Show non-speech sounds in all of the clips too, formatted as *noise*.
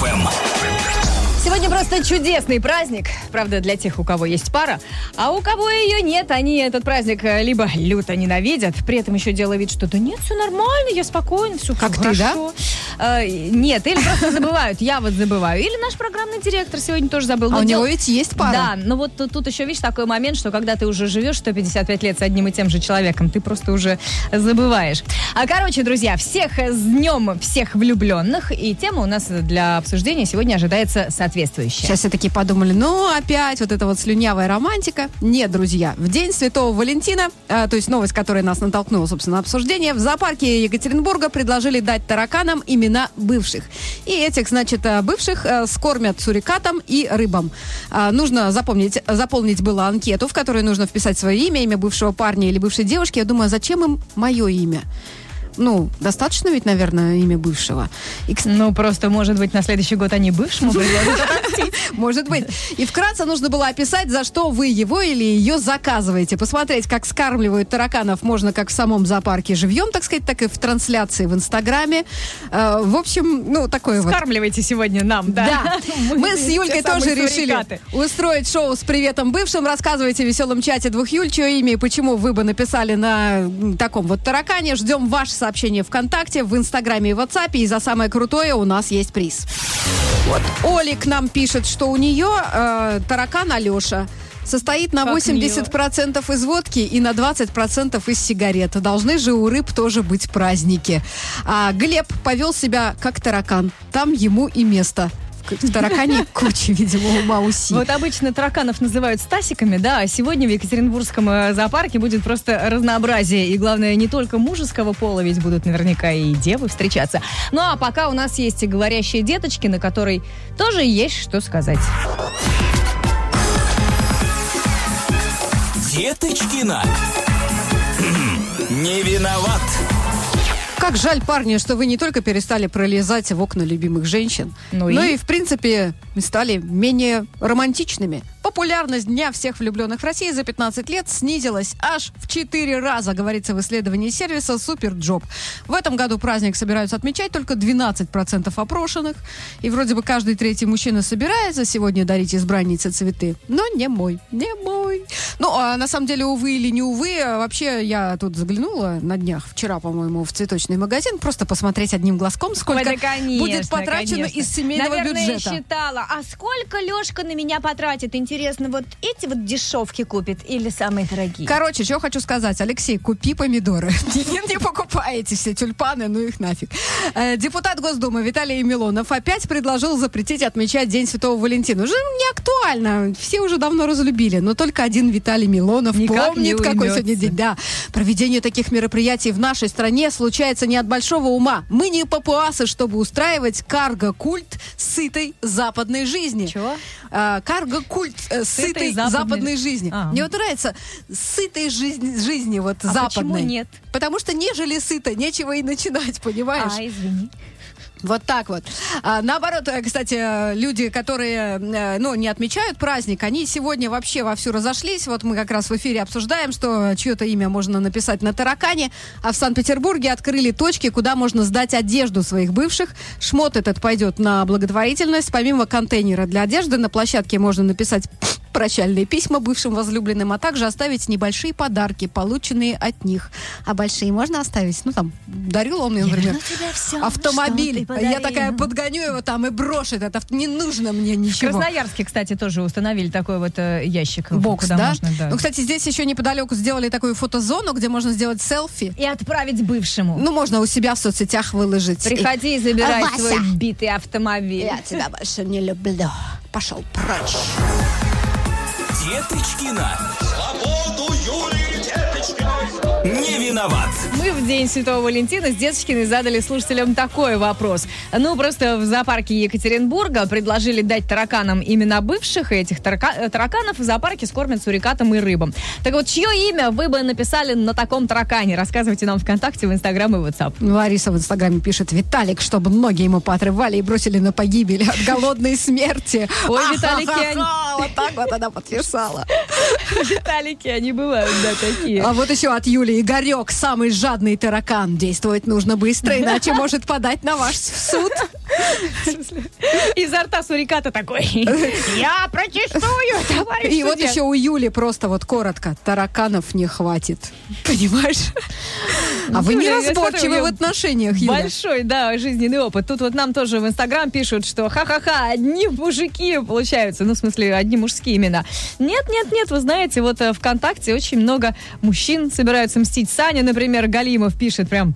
FM. Сегодня просто чудесный праздник. Правда, для тех, у кого есть пара. А у кого ее нет, они этот праздник э, либо люто ненавидят, при этом еще делая вид, что да нет, все нормально, я спокойно, все Как ты, хорошо. Э, нет, или просто забывают. Я вот забываю. Или наш программный директор сегодня тоже забыл. А у него ведь есть пара. Да, но вот тут, еще, видишь, такой момент, что когда ты уже живешь 155 лет с одним и тем же человеком, ты просто уже забываешь. А, короче, друзья, всех с днем всех влюбленных. И тема у нас для обсуждения сегодня ожидается соответствующая. Сейчас все такие подумали, ну опять вот эта вот слюнявая романтика. Нет, друзья, в день Святого Валентина, э, то есть новость, которая нас натолкнула, собственно, на обсуждение, в зоопарке Екатеринбурга предложили дать тараканам имена бывших. И этих, значит, э, бывших э, скормят сурикатом и рыбам. А, нужно запомнить, заполнить было анкету, в которой нужно вписать свое имя, имя бывшего парня или бывшей девушки. Я думаю, а зачем им мое имя? Ну, достаточно ведь, наверное, имя бывшего. И, Ну, просто, может быть, на следующий год они бывшему предложат. *laughs* Может быть. И вкратце нужно было описать, за что вы его или ее заказываете. Посмотреть, как скармливают тараканов можно как в самом зоопарке живьем, так сказать, так и в трансляции в Инстаграме. Э, в общем, ну, такое вот. Скармливайте сегодня нам, да. Да. *laughs* Мы с Юлькой тоже решили устроить шоу с приветом бывшим. Рассказывайте в веселом чате двух Юль, чье имя и почему вы бы написали на таком вот таракане. Ждем ваши сообщения ВКонтакте, в Инстаграме и WhatsApp. И за самое крутое у нас есть приз. Вот Оли к нам пишет, что у нее э, таракан Алеша состоит на Как 80% из водки и на 20% из сигарет. Должны же у рыб тоже быть праздники. А Глеб повел себя как таракан. Там ему и место. В таракане куча, видимо, ума уси. Вот обычно тараканов называют стасиками, да, а сегодня в Екатеринбургском э, зоопарке будет просто разнообразие. И главное, не только мужеского пола, ведь будут наверняка и девы встречаться. Ну а пока у нас есть и говорящие деточки, на которой тоже есть что сказать. Деточкина. Хм, Не виноват. Как жаль, парни, что вы не только перестали пролезать в окна любимых женщин, Ну но и? и, в принципе, стали менее романтичными. Популярность Дня всех влюбленных в России за 15 лет снизилась аж в 4 раза, говорится в исследовании сервиса Суперджоb. В этом году праздник собираются отмечать только 12% опрошенных. И вроде бы каждый третий мужчина собирается сегодня дарить избраннице цветы. Но не мой, не мой. Ну, а на самом деле, увы или не увы, вообще я тут заглянула на днях, вчера, по-моему, в цветочный магазин, просто посмотреть одним глазком, сколько Ой, да, конечно, будет потрачено конечно. из семейного Наверное, бюджета. я считала, а сколько Лешка на меня потратит? Интересно, вот эти вот дешевки купит или самые дорогие? Короче, что хочу сказать. Алексей, купи помидоры. *laughs* Не, не покупайте все тюльпаны, ну их нафиг. Э, Депутат Госдумы Виталий Милонов опять предложил запретить отмечать День Святого Валентина. Уже не актуально. Все уже давно разлюбили. Но только один Виталий Милонов Никак помнит, какой сегодня день. Да. Проведение таких мероприятий в нашей стране случается не от большого ума. Мы не папуасы, чтобы устраивать карго-культ сытой западной жизни. Чего? А, карго-культ э, Сытой сытой западной- западной жизни. А. Мне вот нравится сытой жизни, жизни вот А западной. почему нет? Потому что нежели сыто, нечего и начинать, понимаешь? А, извини. Вот так вот. А, наоборот, э, кстати, люди, которые, э, ну, не отмечают праздник, они сегодня вообще вовсю разошлись. Вот мы как раз в эфире обсуждаем, что чье-то имя можно написать на таракане, а в Санкт-Петербурге открыли точки, куда можно сдать одежду своих бывших. Шмот этот пойдет на благотворительность. Помимо контейнера для одежды, на площадке можно написать прощальные письма бывшим возлюбленным, а также оставить небольшие подарки, полученные от них. А большие можно оставить? Ну, там, дарил он мне, например, автомобиль. Я такая подгоню его там и брошу этот. Не нужно мне В ничего. Красноярске, кстати, тоже установили такой вот э, ящик. Бокс, куда да? можно, да. Ну, кстати, здесь еще неподалеку сделали такую фотозону, где можно сделать селфи. И отправить бывшему. Ну, можно у себя в соцсетях выложить. Приходи и забирай А, Вася. свой битый автомобиль. Я тебя больше не люблю. Пошел прочь. Деточкина. Свободу. Не виноват. Мы в День Святого Валентина с Деточкиной задали слушателям такой вопрос. Ну, просто в зоопарке Екатеринбурга предложили дать тараканам имена бывших, и этих тарака- э, тараканов в зоопарке скормят сурикатом и рыбам. Так вот, чье имя вы бы написали на таком таракане? Рассказывайте нам ВКонтакте, в Инстаграм и WhatsApp. Лариса в Инстаграме пишет, Виталик, чтобы ноги ему поотрывали и бросили на погибель от голодной смерти. Ой, Ахахаха, Вот так вот она подписала. *laughs* Виталики, они бывают, да, такие. А вот еще от Юли Игорек как самый жадный таракан. Действовать нужно быстро, иначе может подать на ваш суд. Изо рта суриката такой. Я протестую, товарищ И вот судья». еще у Юли просто вот коротко. Тараканов не хватит. Понимаешь? А вы у неразборчивы в отношениях, Юля. Большой, да, жизненный опыт. Тут вот нам тоже в Инстаграм пишут, что ха-ха-ха, одни мужики получаются. Ну, в смысле, одни мужские имена. Нет, нет, нет, вы знаете, вот э, ВКонтакте очень много мужчин собираются мстить. Саня, например, Галимов пишет прям...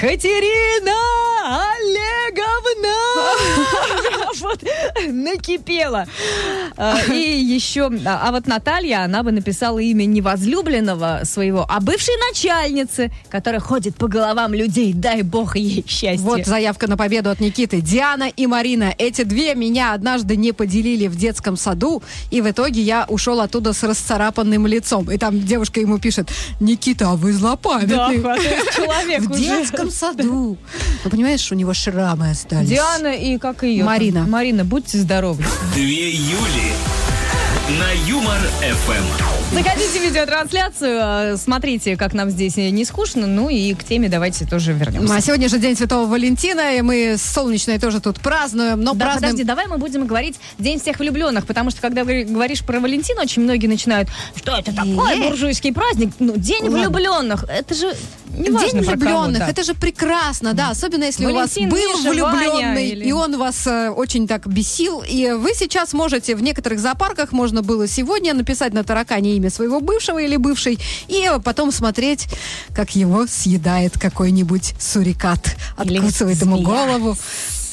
Катерина Олеговна! *laughs* Вот, накипела. И еще, а а вот Наталья, она бы написала имя не возлюбленного своего, а бывшей начальницы, которая ходит по головам людей. Дай бог ей счастья. Вот заявка на победу от Никиты. Диана и Марина. Эти две меня однажды не поделили в детском саду, и в итоге я ушел оттуда с расцарапанным лицом. И там девушка ему пишет, Никита, а вы Да, злопамятный. *laughs* хватает человек в уже. Детском саду. Ну, понимаешь, у него шрамы остались. Диана и как ее? там? Марина. Марина, будьте здоровы. Две Юли на Юмор ФМ. Заходите в видеотрансляцию, э, смотрите, как нам здесь не скучно, ну и к теме давайте тоже вернемся. А сегодня же День Святого Валентина, и мы с Солнечной тоже тут празднуем, но Да, празднуем... подожди, давай мы будем говорить День всех влюбленных, потому что когда говори- говоришь про Валентина, очень многие начинают, что это такое, буржуйский праздник, ну, День Ладно. влюбленных, это же не важно День влюбленных, это же прекрасно, да, особенно если у Валентин, вас был Миша, влюбленный, Ваня или- и он вас э, очень так бесил, и вы сейчас можете, в некоторых зоопарках можно было сегодня написать на таракане имя своего бывшего или бывшей, и потом смотреть, как его съедает какой-нибудь сурикат, Или откусывает ему змея. голову.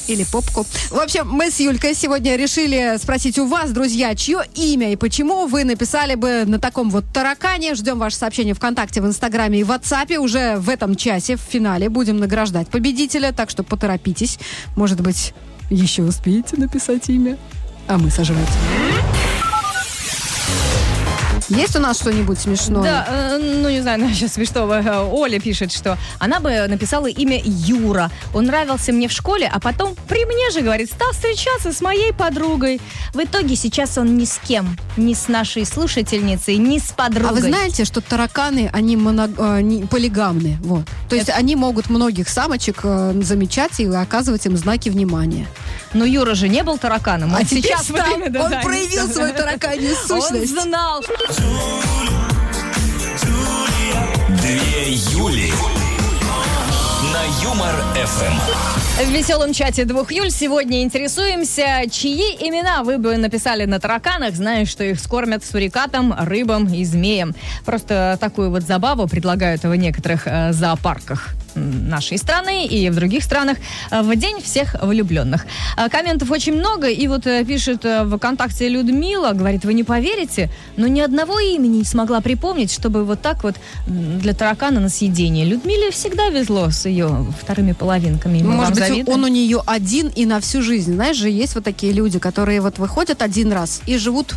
Или попку. В общем, мы с Юлькой сегодня решили спросить у вас, друзья, чье имя и почему вы написали бы на таком вот таракане. Ждем ваше сообщение ВКонтакте, в Инстаграме и в WhatsApp. Уже в этом часе, в финале, будем награждать победителя, так что поторопитесь. Может быть, еще успеете написать имя, а мы сожрать. Есть у нас что-нибудь смешное? Да, э, ну не знаю, *laughs* сейчас смешного. Оля пишет, что она бы написала имя Юра. Он нравился мне в школе, а потом при мне же, говорит, стал встречаться с моей подругой. В итоге сейчас он ни с кем, ни с нашей слушательницей, ни с подругой. А вы знаете, что тараканы, они моно- э, не- полигамны, вот. То есть они могут многих самочек э, замечать и оказывать им знаки внимания. Но Юра же не был тараканом. Он А теперь сейчас стал. время, да, Он да, проявил свою тараканью *laughs* сущность. Он знал. Две Юли на Юмор ФМ. В веселом чате двух Юль сегодня интересуемся, чьи имена вы бы написали на тараканах, зная, что их скормят сурикатом, рыбам и змеям. Просто такую вот забаву предлагают в некоторых э, зоопарках нашей страны и в других странах э, в День всех влюбленных. Э, Комментов очень много, и вот э, пишет в ВКонтакте Людмила, говорит, вы не поверите, но ни одного имени не смогла припомнить, чтобы вот так вот для таракана на съедение. Людмиле всегда везло с ее вторыми половинками. и мы Может быть, завидуем. он у нее один и на всю жизнь. Знаешь же, есть вот такие люди, которые вот выходят один раз и живут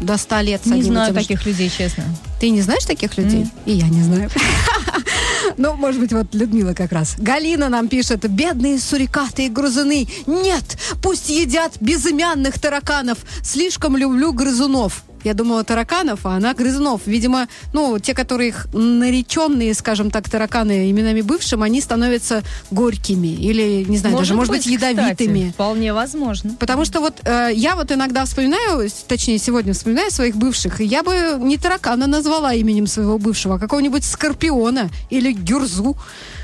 до ста лет с Не знаю тем таких людей, честно. Ты не знаешь таких людей? И я не знаю. *laughs* Ну, может быть, вот Людмила как раз. Галина нам пишет, бедные сурикаты и грузуны. Нет, пусть едят безымянных тараканов. Слишком люблю грызунов. Я думала тараканов, а она грызунов. Видимо, ну, те, которые их нареченные, скажем так, тараканы именами бывшим, они становятся горькими. Или, не знаю, даже, может быть, кстати, ядовитыми. вполне возможно. Потому что вот э, я вот иногда вспоминаю, точнее сегодня вспоминаю своих бывших, и я бы не таракана назвала именем своего бывшего, а какого-нибудь скорпиона или гюрзу.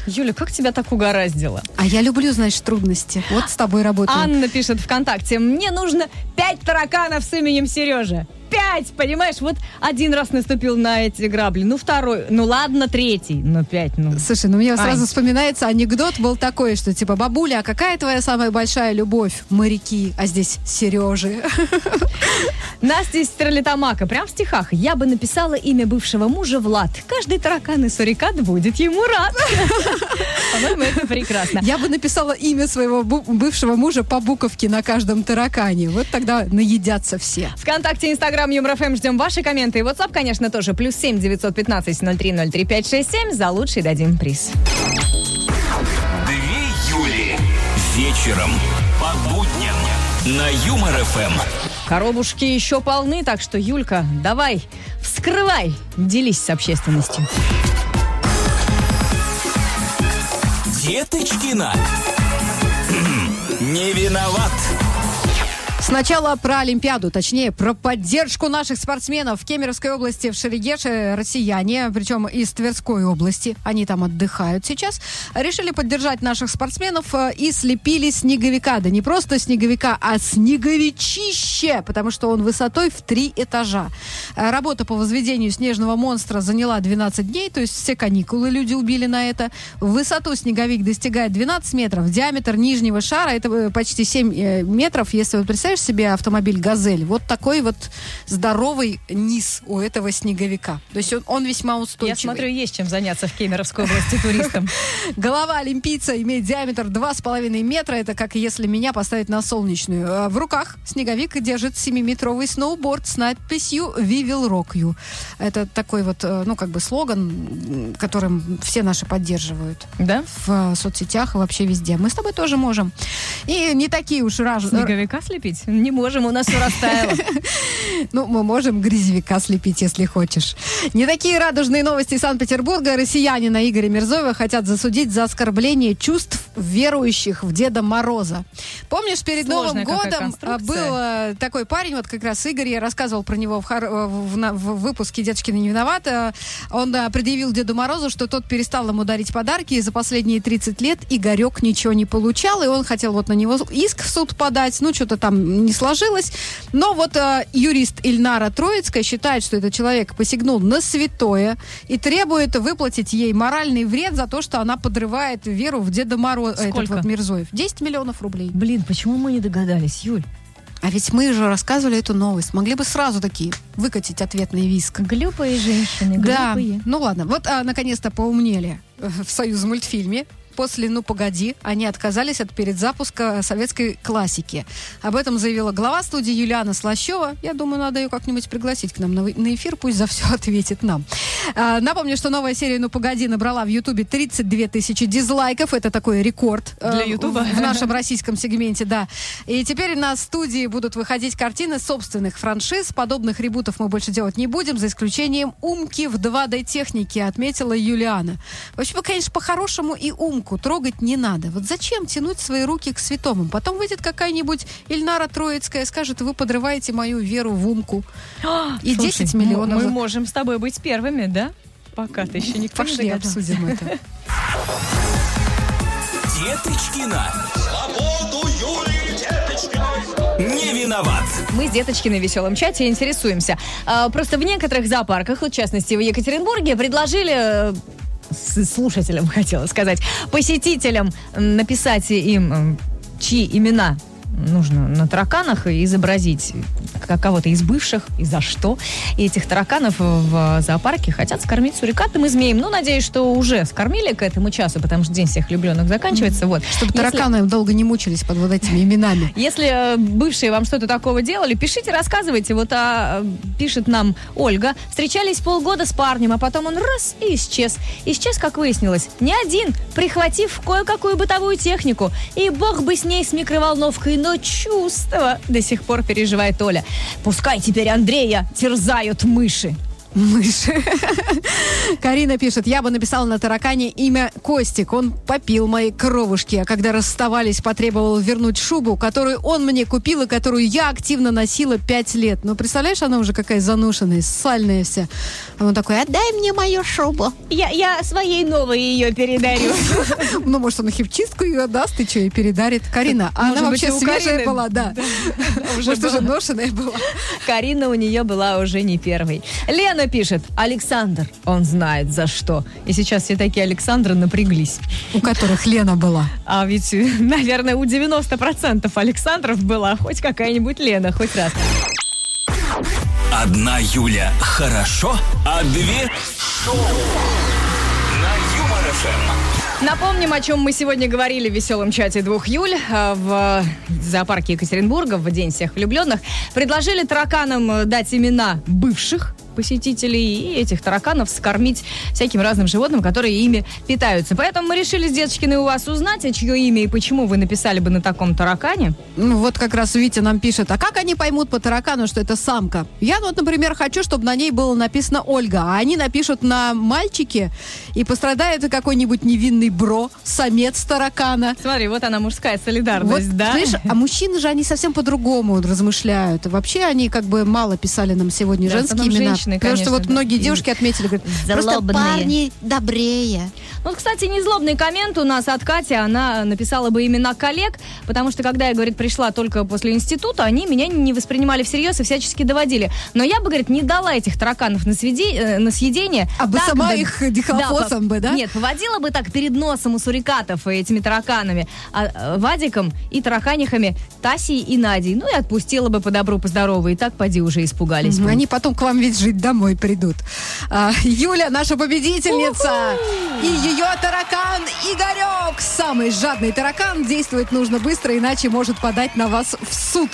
Юля, как тебя так угораздило? А я люблю, значит, трудности. Вот с тобой работаю. Анна пишет ВКонтакте, мне нужно пять тараканов с именем Сережа. Пять, понимаешь? Вот один раз наступил на эти грабли, ну второй, ну ладно, третий, ну пять, ну. Слушай, ну мне сразу Ань. вспоминается анекдот был такой, что типа, бабуля, а какая твоя самая большая любовь? Моряки, а здесь Сережи. *laughs* Настя из Стерлитамака, прям в стихах. Я бы написала имя бывшего мужа Влад. Каждый таракан и сурикат будет ему рад. *laughs* По-моему, это прекрасно. Я бы написала имя своего бывшего мужа по буковке на каждом таракане. Вот тогда наедятся все. ВКонтакте, Инстаграм, Юмор ФМ. Ждем ваши комменты. И WhatsApp, конечно, тоже. Плюс семь девятьсот пятнадцать ноль три ноль три пять шесть семь. За лучший дадим приз. Две Юли вечером по будням на Юмор ФМ. Коробушки еще полны, так что, Юлька, давай, вскрывай, делись с общественностью. Деточкина. Не виноват. Сначала про Олимпиаду, точнее, про поддержку наших спортсменов в Кемеровской области, в Шерегеше, россияне, причем из Тверской области, они там отдыхают сейчас, решили поддержать наших спортсменов э, и слепили снеговика. Да не просто снеговика, а снеговичище, потому что он высотой в три этажа. Э, Работа по возведению снежного монстра заняла 12 дней, то есть все каникулы люди убили на это. В высоту снеговик достигает 12 метров, диаметр нижнего шара это э, почти 7 э, метров, если вы представляешь себе автомобиль «Газель», вот такой вот здоровый низ у этого снеговика. То есть он, он весьма устойчивый. Я смотрю, есть чем заняться в Кемеровской области туристам. *laughs* Голова олимпийца имеет диаметр 2,5 метра. Это как если меня поставить на солнечную. Э, В руках снеговик держит 7-метровый сноуборд с надписью «We will rock you». Это такой вот, э, ну, как бы слоган, которым все наши поддерживают Да? в э, соцсетях и вообще везде. Мы с тобой тоже можем. И не такие уж раж... Снеговика слепить? Не можем, у нас все растаяло. *laughs* Ну, мы можем грязевика слепить, если хочешь. Не такие радужные новости Санкт-Петербурга. Россиянина Игоря Мирзоева хотят засудить за оскорбление чувств верующих в Деда Мороза. Помнишь, перед Сложная Новым годом а, был э, такой парень, вот как раз Игорь, я рассказывал про него в, хор- э, в- на- в выпуске «Дедушкина не виновата». Он э, предъявил Деду Морозу, что тот перестал ему дарить подарки, и за последние 30 лет Игорек ничего не получал, и он хотел вот на него иск в суд подать, ну, что-то там не сложилось. Но вот э, юрист Ильнара Троицкая считает, что этот человек посягнул на святое и требует выплатить ей моральный вред за то, что она подрывает веру в Деда Мороза, этот Сколько? вот Мирзоев. 10 миллионов рублей. Блин, почему мы не догадались, Юль? А ведь мы же рассказывали эту новость. Могли бы сразу такие выкатить ответный виск. Глюпые женщины, Да, глюпые. ну ладно. Вот а, наконец-то поумнели э, в Союз мультфильме. После «Ну, погоди» они отказались от передзапуска советской классики. Об этом заявила глава студии Юлиана Слащева. Я думаю, надо ее как-нибудь пригласить к нам на, эфир, пусть за все *laughs* ответит нам. А, напомню, что новая серия «Ну, погоди» набрала в Ютубе 32 тысячи дизлайков. Это такой рекорд. э, Для Ютуба? В, в нашем российском сегменте, да. И теперь на студии будут выходить картины собственных франшиз. Подобных ребутов мы больше делать не будем, за исключением «Умки» в 2D-технике, отметила Юлиана. Вообще, конечно, по-хорошему и «Умку» трогать не надо. Вот зачем тянуть свои руки к святому? Потом выйдет какая-нибудь Ильнара Троицкая и скажет, вы подрываете мою веру в «Умку». И Слушай, 10 миллионов. Мы за- можем с тобой быть первыми, да? Пока ты еще никто не Пошли догадался. обсудим это. *laughs* Деточкина. Свободу Юлии Деточкиной. Не виноват. Мы с Деточкиной в веселом чате интересуемся. А, Просто в некоторых зоопарках, в частности в Екатеринбурге, предложили э, слушателям, *laughs* хотела сказать, посетителям написать им, чьи имена нужно на тараканах изобразить кого-то из бывших и за что. И этих тараканов в зоопарке хотят скормить сурикатным и змеем. Ну, надеюсь, что уже скормили к этому часу, потому что День всех влюбленных заканчивается. Вот. Чтобы Если- тараканы долго не мучились под вот этими именами. *laughs* если э, бывшие вам что-то такого делали, пишите, рассказывайте. Вот а, э, пишет нам Ольга. Встречались полгода с парнем, а потом он раз и исчез. Исчез, как выяснилось, не один, прихватив кое-какую бытовую технику. И бог бы с ней с микроволновкой, но чувство до сих пор переживает Оля. Пускай теперь Андрея терзают мыши. Мыши. *laughs* Карина пишет, я бы написала на таракане имя Костик. Он попил мои кровушки, а когда расставались, потребовал вернуть шубу, которую он мне купил и которую я активно носила пять лет. Ну, представляешь, она уже какая занушенная, сальная вся. А он такой, отдай мне мою шубу. Я, я своей новой ее передарю. *laughs* Ну, может, он химчистку ее отдаст и что, и передарит. Карина, а она вообще свежая была, да. *laughs* Уже Может, уже была. ношеная была. Карина у нее была уже не первой. Лена пишет, Александр, он знает за что. И сейчас все такие Александры напряглись. У которых Лена была. А ведь, *laughs* наверное, у 90% Александров была хоть какая-нибудь Лена, хоть раз. Одна Юля хорошо, а две шоу. На Юмор ФМ. Напомним, о чем мы сегодня говорили в веселом чате двух Юль э, в зоопарке Екатеринбурга в День всех влюбленных. Предложили тараканам э, дать имена бывших посетителей и этих тараканов скормить всяким разным животным, которые ими питаются. Поэтому мы решили с Деточкиной у вас узнать, а чье имя и почему вы написали бы на таком таракане. Ну, вот как раз Витя нам пишет, а как они поймут по таракану, что это самка? Я вот, например, хочу, чтобы на ней было написано Ольга, а они напишут на мальчике, и пострадает какой-нибудь невинный бро, самец таракана. Смотри, вот она мужская солидарность, Вот, да? Знаешь, а мужчины же, они совсем по-другому размышляют. Вообще они как бы мало писали нам сегодня Да, женские имена. Женщины, потому что конечно, вот да. многие девушки отметили, говорят, просто парни добрее. Ну, Вот, кстати, незлобный коммент у нас от Кати. Она написала бы имена коллег, потому что, когда я, говорит, пришла только после института, они меня не воспринимали всерьез и всячески доводили. Но я бы, говорит, не дала этих тараканов на, сведи- э, на съедение. А бы сама их *laughs* дихлофосом по- бы, да? Нет, поводила бы так перед носом у сурикатов этими тараканами, а э, Вадиком и тараканихами Тасей и Надей. Ну и отпустила бы по добру, по здорову. И так, поди, уже испугались бы. Они потом к вам ведь жить домой придут. А, Юля, наша победительница. И ее таракан Игорек. Самый жадный таракан. Действовать нужно быстро, иначе может подать на вас в суд.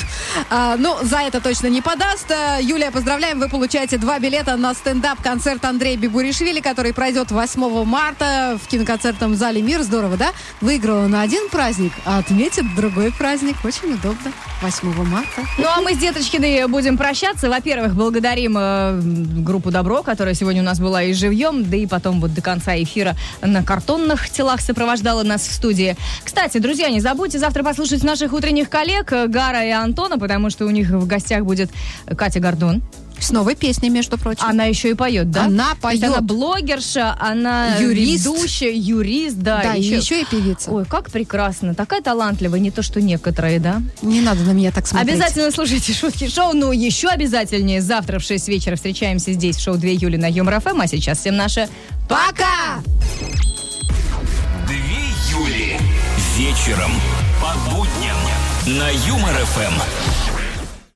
А, ну, за это точно не подаст. А, Юлия, поздравляем. Вы получаете два билета на стендап-концерт Андрея Бибуришвили, который пройдет 8 марта в киноконцертном зале «Мир». Здорово, да? Выиграла на один праздник, а отметит другой праздник. Очень удобно. 8 марта. Ну, а мы с Деточкиной будем прощаться. Во-первых, благодарим э, группу «Добро», которая сегодня у нас была и живьем, да и потом вот до конца эфира на картонных телах сопровождала нас в студии. Кстати, друзья, не забудьте завтра послушать наших утренних коллег э, Гара и Антона, потому что у них в гостях будет Катя Гордон. С новой песней, между прочим. Она еще и поет, да? Она поет. она блогерша, она Юрист. ведущая, юрист, да. да, и еще и певица. Ой, как прекрасно. Такая талантливая, не то что некоторые, да? Не надо на меня так смотреть. Обязательно слушайте шутки шоу, но еще обязательнее завтра в 6 вечера встречаемся здесь в шоу 2 июля на Юмор ФМ, а сейчас всем наше Пока! Две Юли. Вечером по будням на Юмор ФМ.